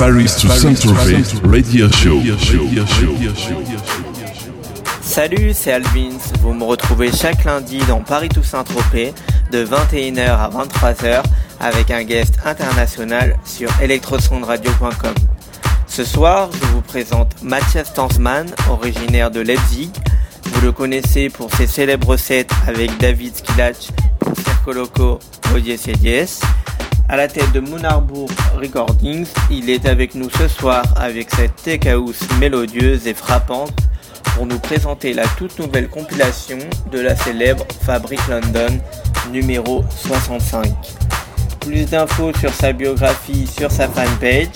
Paris to Saint-Tropez. Salut, c'est Alvins. Vous me retrouvez chaque lundi dans Paris to Saint-Tropez de 21h à 23h avec un guest international sur electrosondradio.com. Ce soir, je vous présente Mathias Tansman, originaire de Leipzig. Vous le connaissez pour ses célèbres sets avec David Skilach Circo Loco, Odies et. À la tête de Moonarbourg Recordings, il est avec nous ce soir avec cette tech mélodieuse et frappante pour nous présenter la toute nouvelle compilation de la célèbre Fabric London numéro 65. Plus d'infos sur sa biographie sur sa fanpage.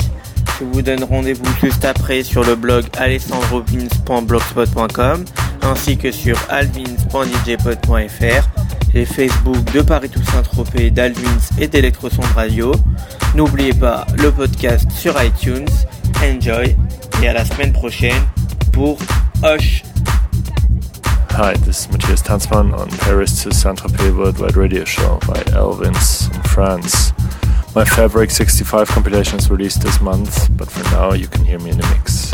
Je vous donne rendez-vous juste après sur le blog alessandrovins.blogspot.com ainsi que sur alvins.djpod.fr les Facebook de Paris Toussaint Tropez, d'Alvins et d'Electroson Radio. N'oubliez pas le podcast sur iTunes. Enjoy et à la semaine prochaine pour Hush. Hi, this is Matthias Tanzmann on Paris to Saint-Tropez Worldwide Radio Show by Elvins in France. My Fabric 65 compilation is released this month, but for now you can hear me in the mix.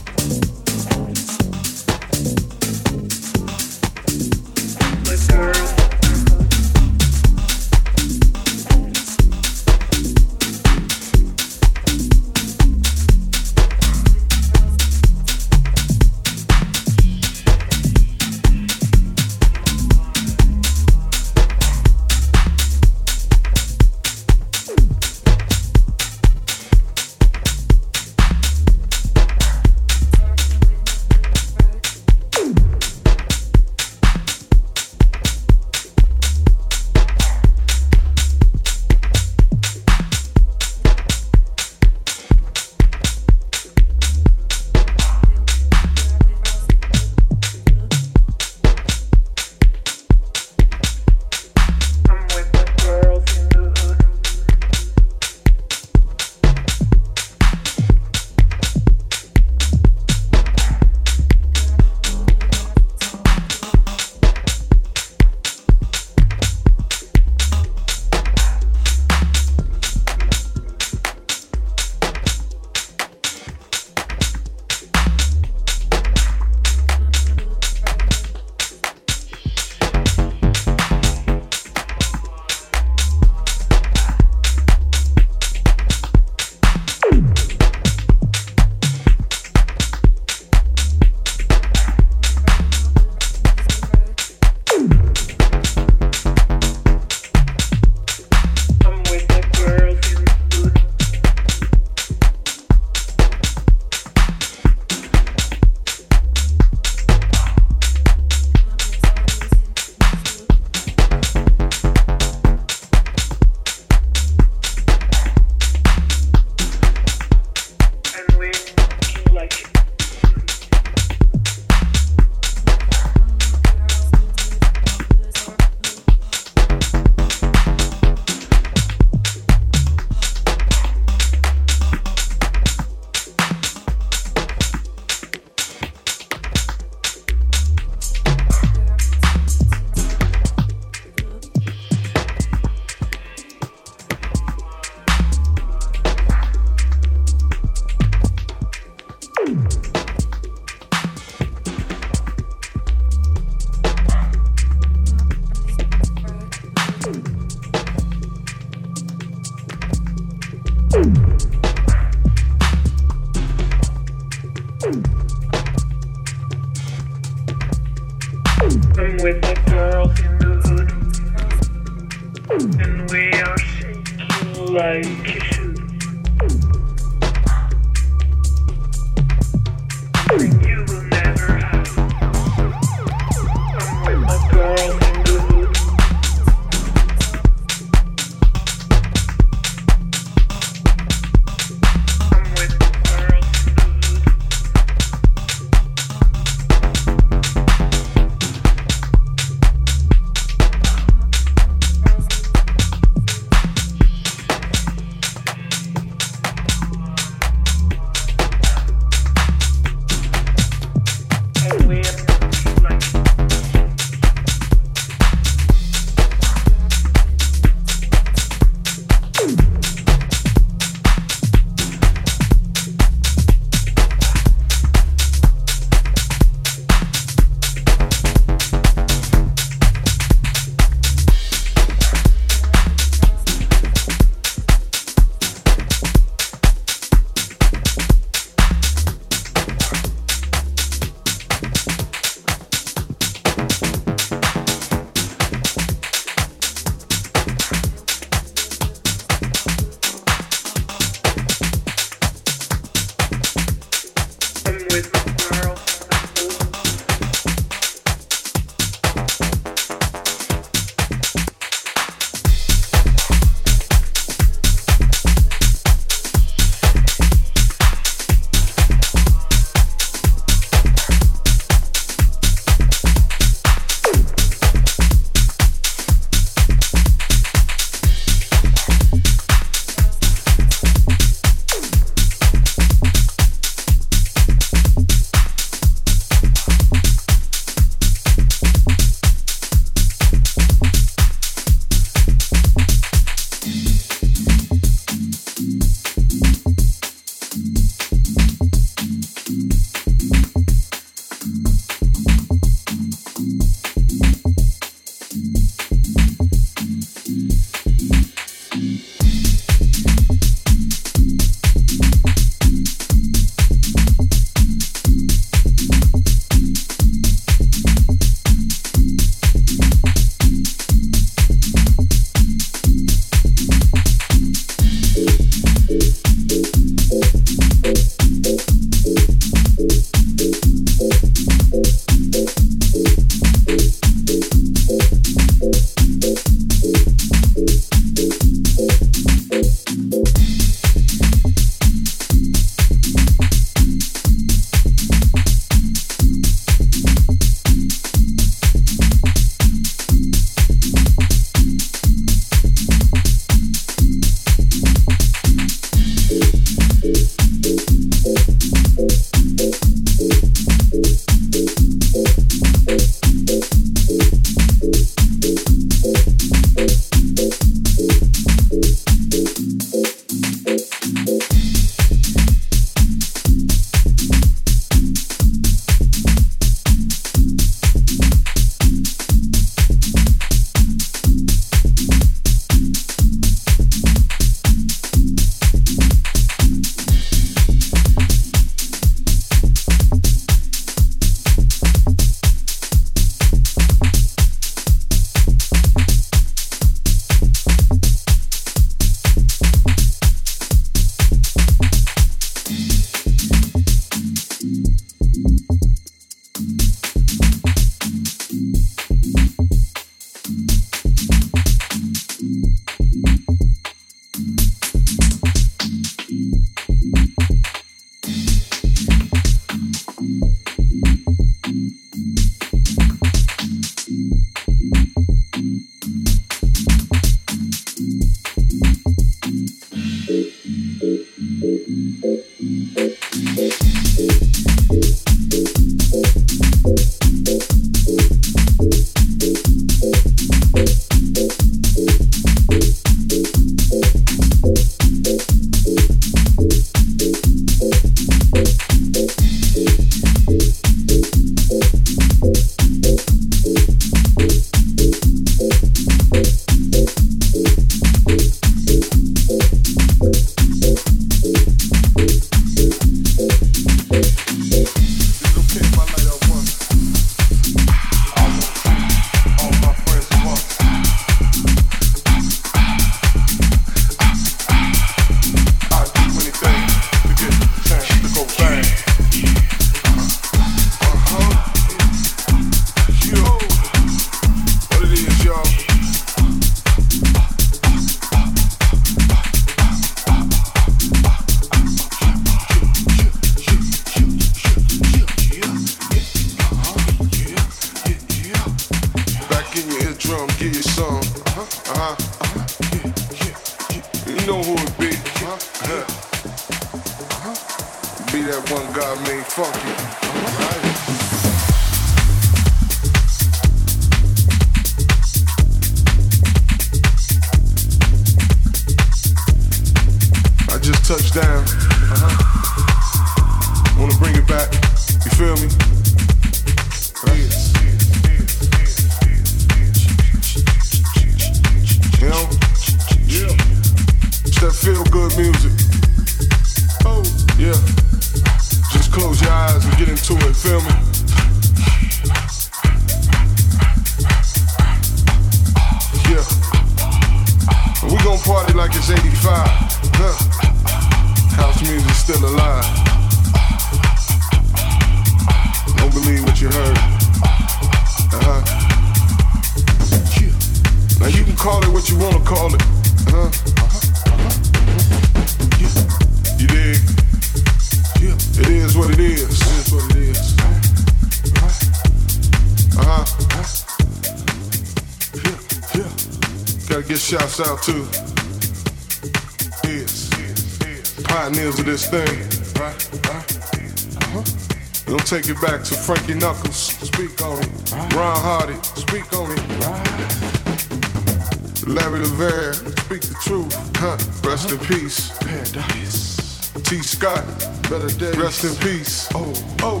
In peace. Oh, oh.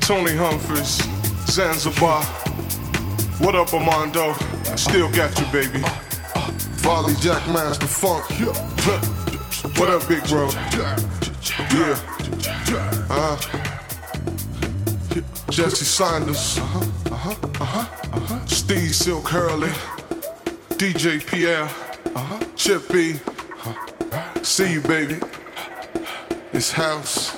Tony Humphries, Zanzibar. What up, Armando? Still got you, baby. Volley Jack Master Funk. What up, big bro? Yeah. Uh huh. Jesse Sanders. Uh huh. Uh huh. Uh huh. Uh huh. Steve Silk Hurley. DJ Pierre. Uh huh. Chip B. See you, baby. It's house.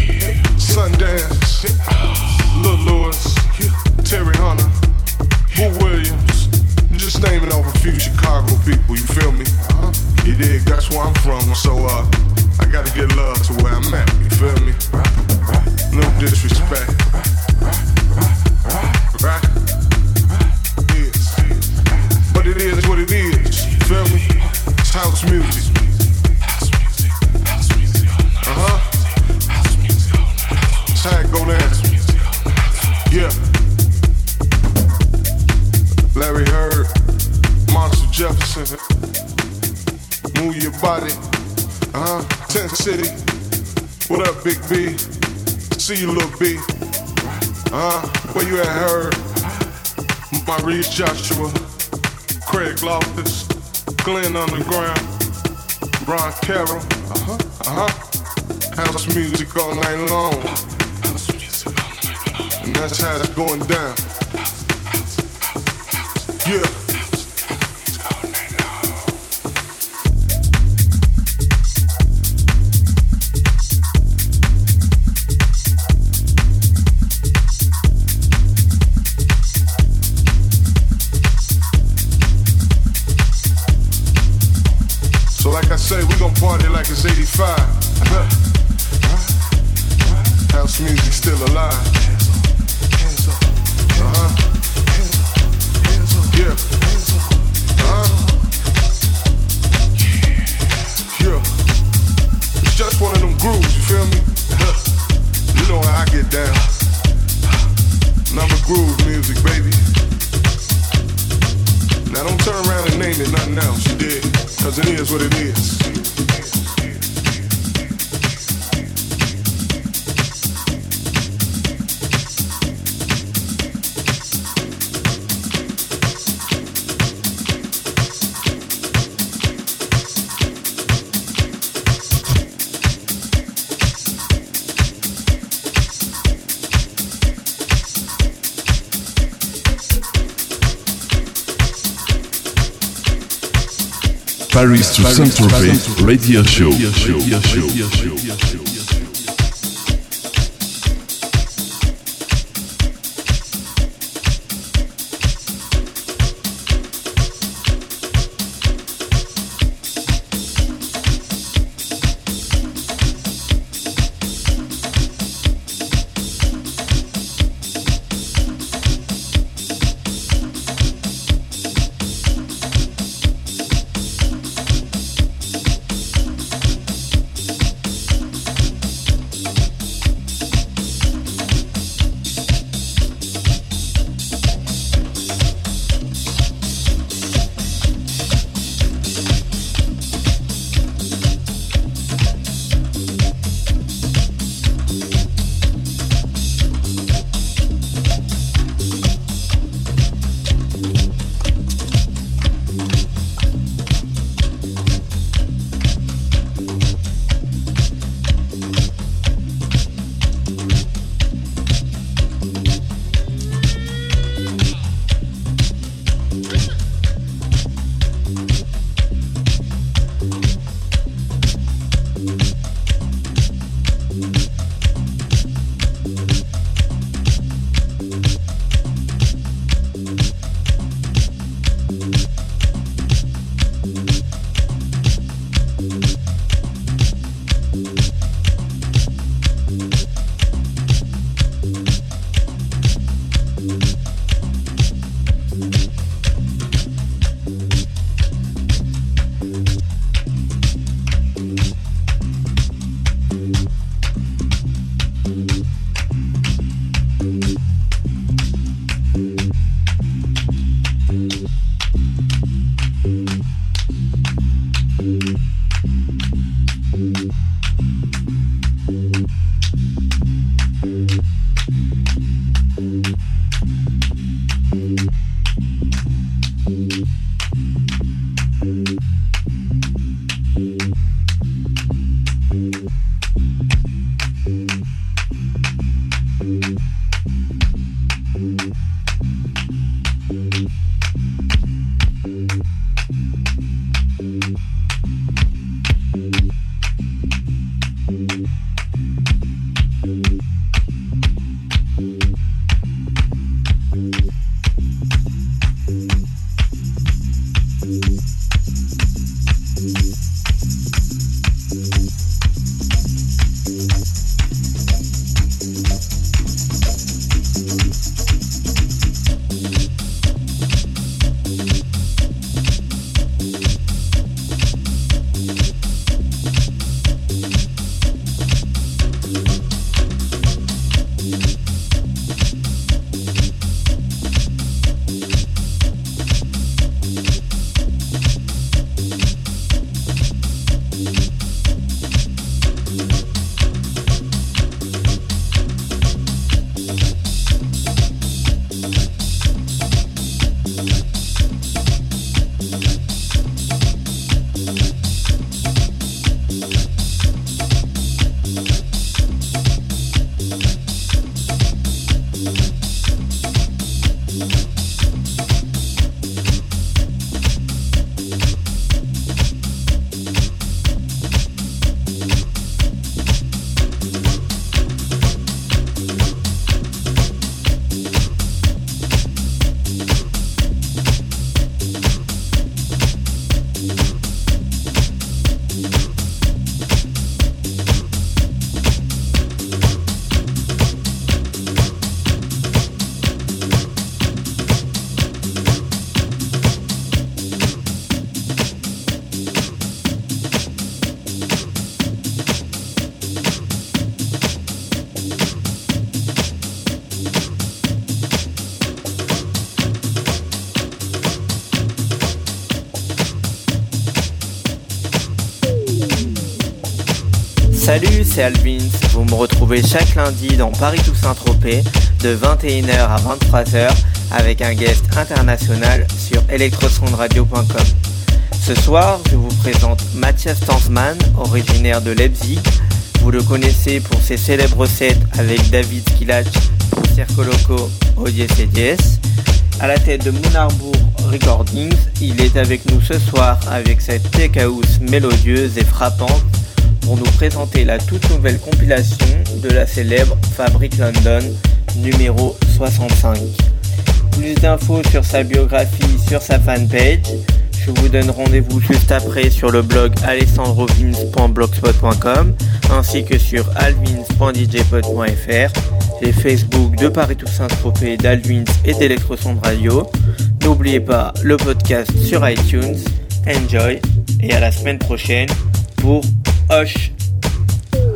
so uh Reed Joshua, Craig Loftus, Glenn Underground, Brian Carroll, uh-huh, uh-huh. House music all night long. And that's how it's going down. Yeah. Paris to Saint-Tropez radio show. Salut, c'est Alvins. Vous me retrouvez chaque lundi dans Paris Toussaint Tropez de 21h à 23h avec un guest international sur electrosondradio.com. Ce soir, je vous présente Mathias Tansman, originaire de Leipzig. Vous le connaissez pour ses célèbres sets avec David Skilach pour Circo Loco au Dies À la tête de Moon Recordings. Il est avec nous ce soir avec cette tech mélodieuse et frappante pour nous présenter la toute nouvelle compilation de la célèbre Fabric London numéro 65. Plus d'infos sur sa biographie sur sa fanpage. Je vous donne rendez-vous juste après sur le blog alessandrovins.blogspot.com ainsi que sur alvins.djpod.fr les Facebook de Paris Toussaint Tropez, d'Alvins et d'Electrosonde Radio. N'oubliez pas le podcast sur iTunes. Enjoy et à la semaine prochaine pour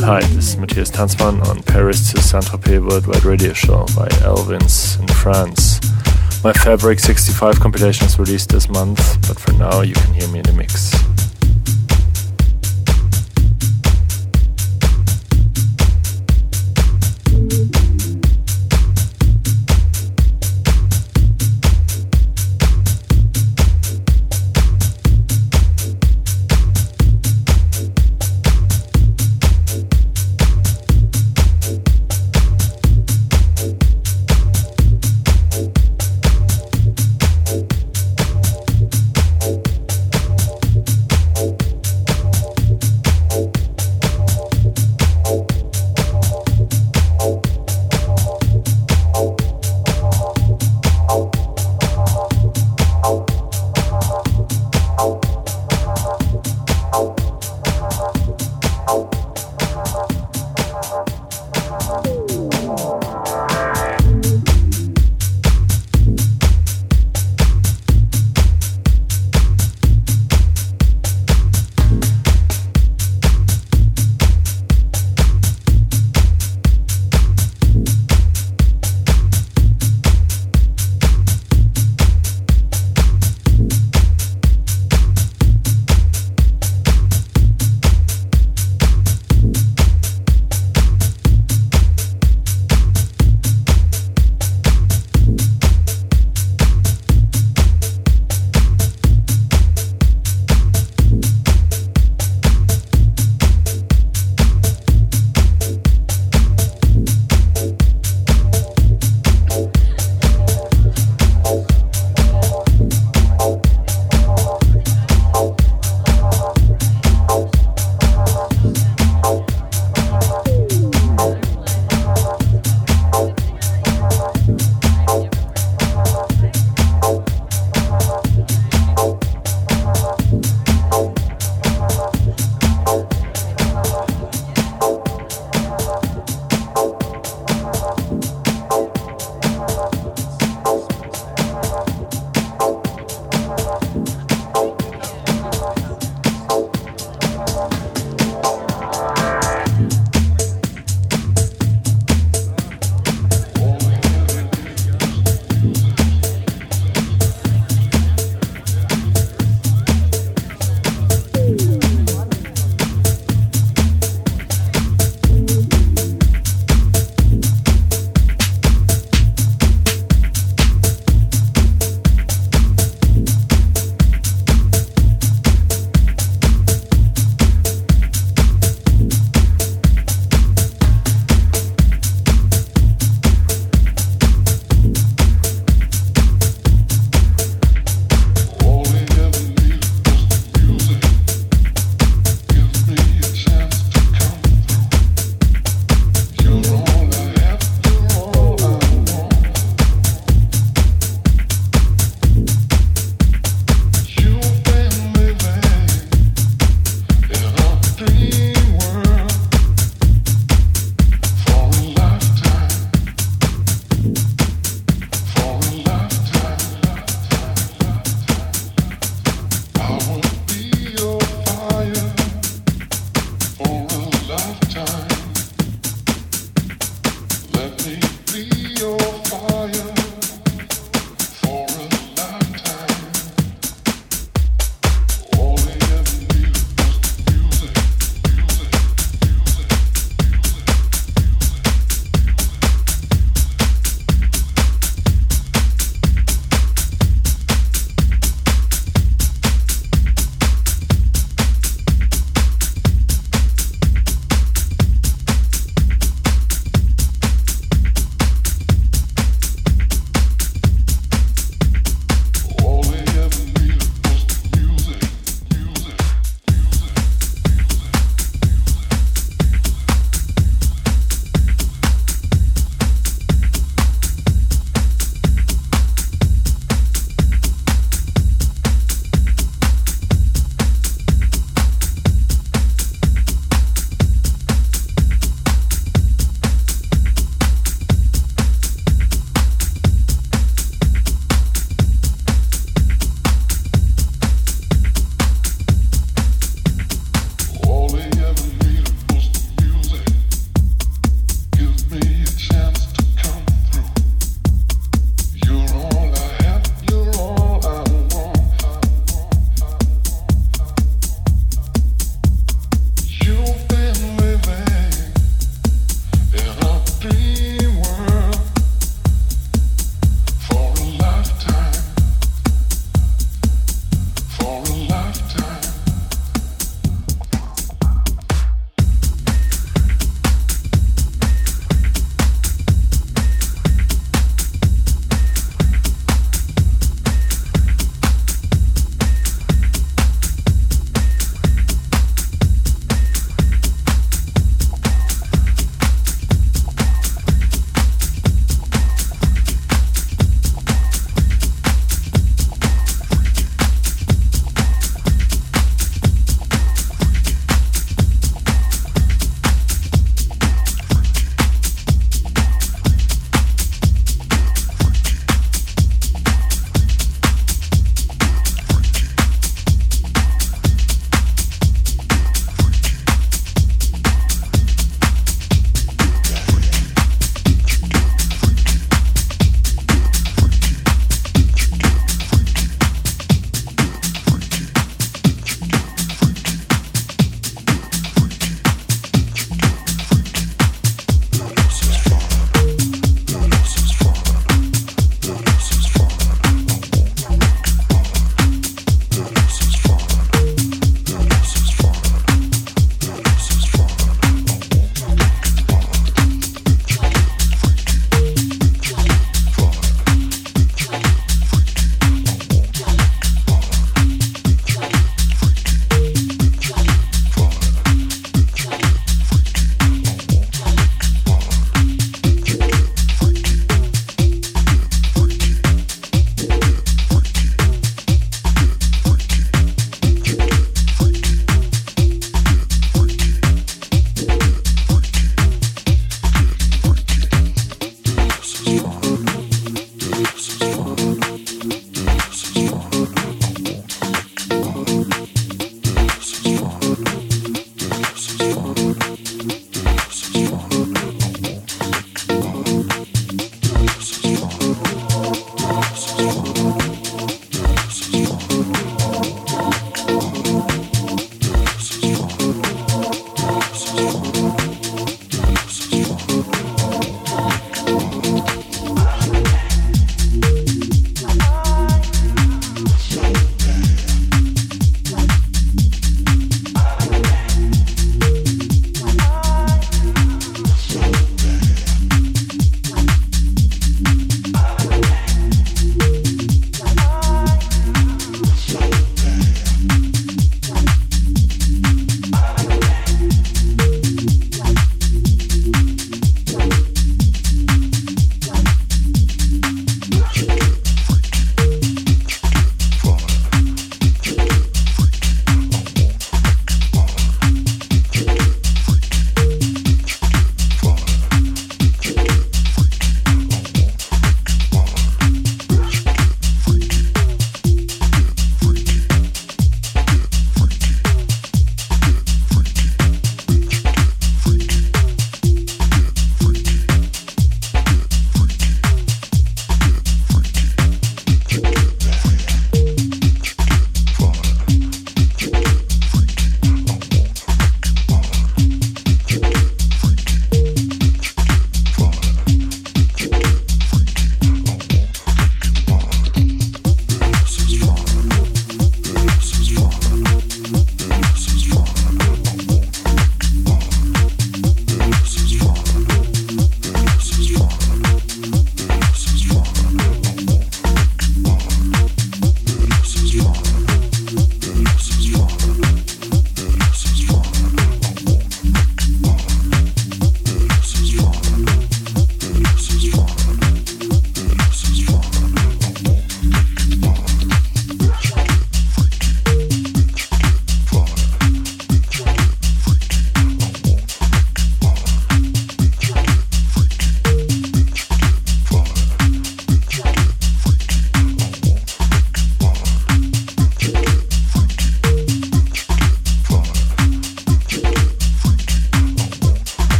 Hi, this is Matthias Tanzmann on Paris to Saint-Tropez Worldwide Radio Show by Elvins in France. My Fabric 65 compilation is released this month, but for now you can hear me in the mix.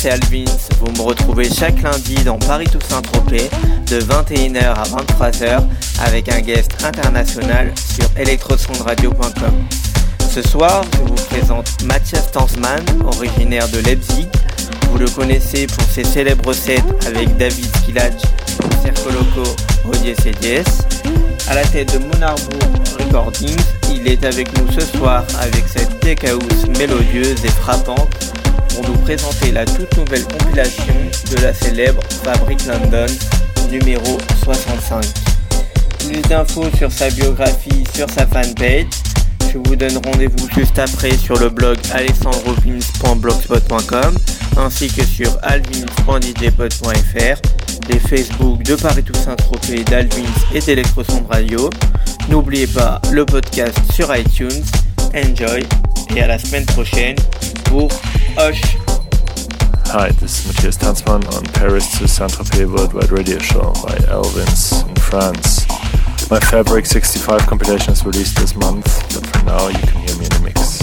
C'est Alvins. Vous me retrouvez chaque lundi dans Paris Toussaint Tropez de 21h à 23h avec un guest international sur electrosondradio.com. Ce soir, je vous présente Mathias Tansman, originaire de Leipzig. Vous le connaissez pour ses célèbres sets avec David Skilach, Circoloco, Odies et Dies. À la tête de Monarbourg Recordings, il est avec nous ce soir avec cette tech house mélodieuse et frappante pour nous présenter la toute nouvelle compilation de la célèbre Fabric London numéro 65. Plus d'infos sur sa biographie sur sa fanpage. Je vous donne rendez-vous juste après sur le blog alexandrovins.blogspot.com ainsi que sur alvins.djpod.fr, les Facebook de Paris Toussaint Tropez, d'Alvins et d'Electrosonde Radio. N'oubliez pas le podcast sur iTunes. Enjoy et à la semaine prochaine pour Hi, this is Matthias Tanzmann on Paris to Saint-Tropez Worldwide Radio Show by Elvins in France. My Fabric 65 compilation is released this month, but for now you can hear me in the mix.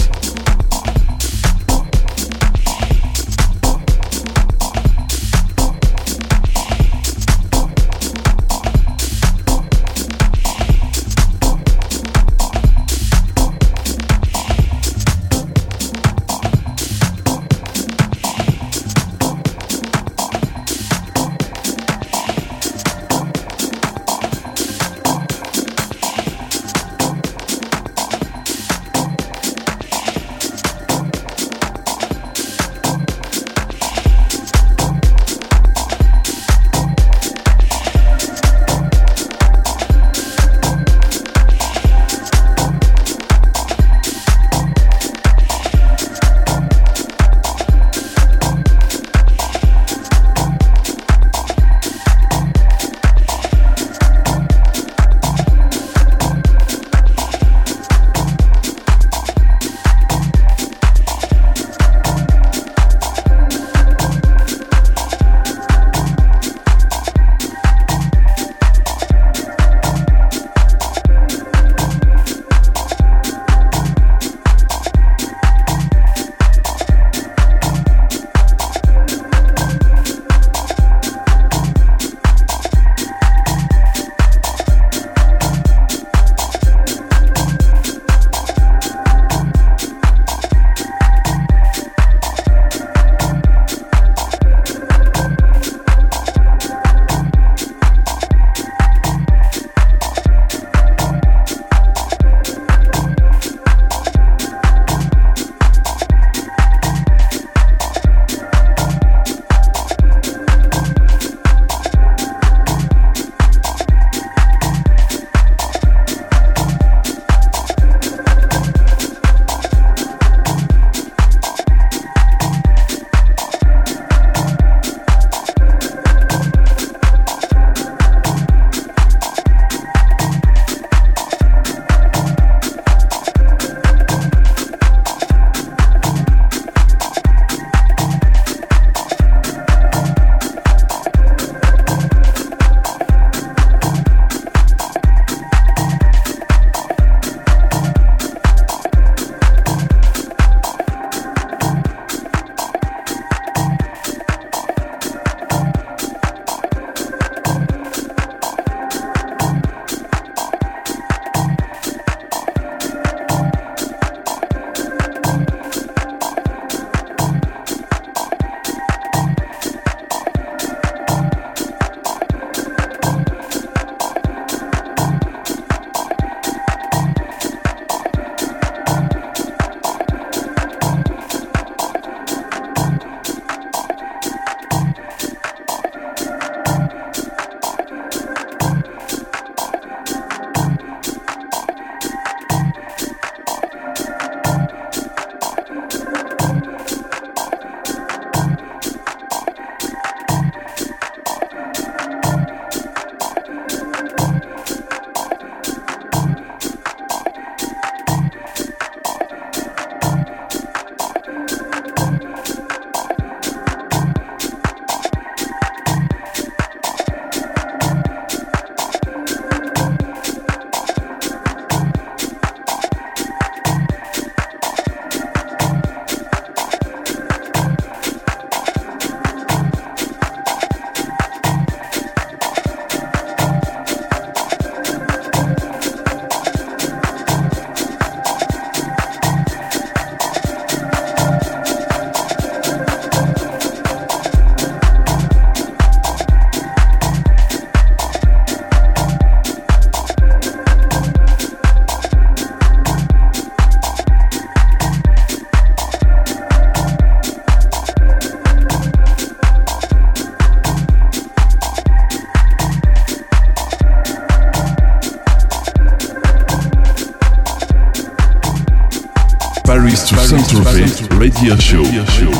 Paris to Saint-Tropez Radio Show. Radio show.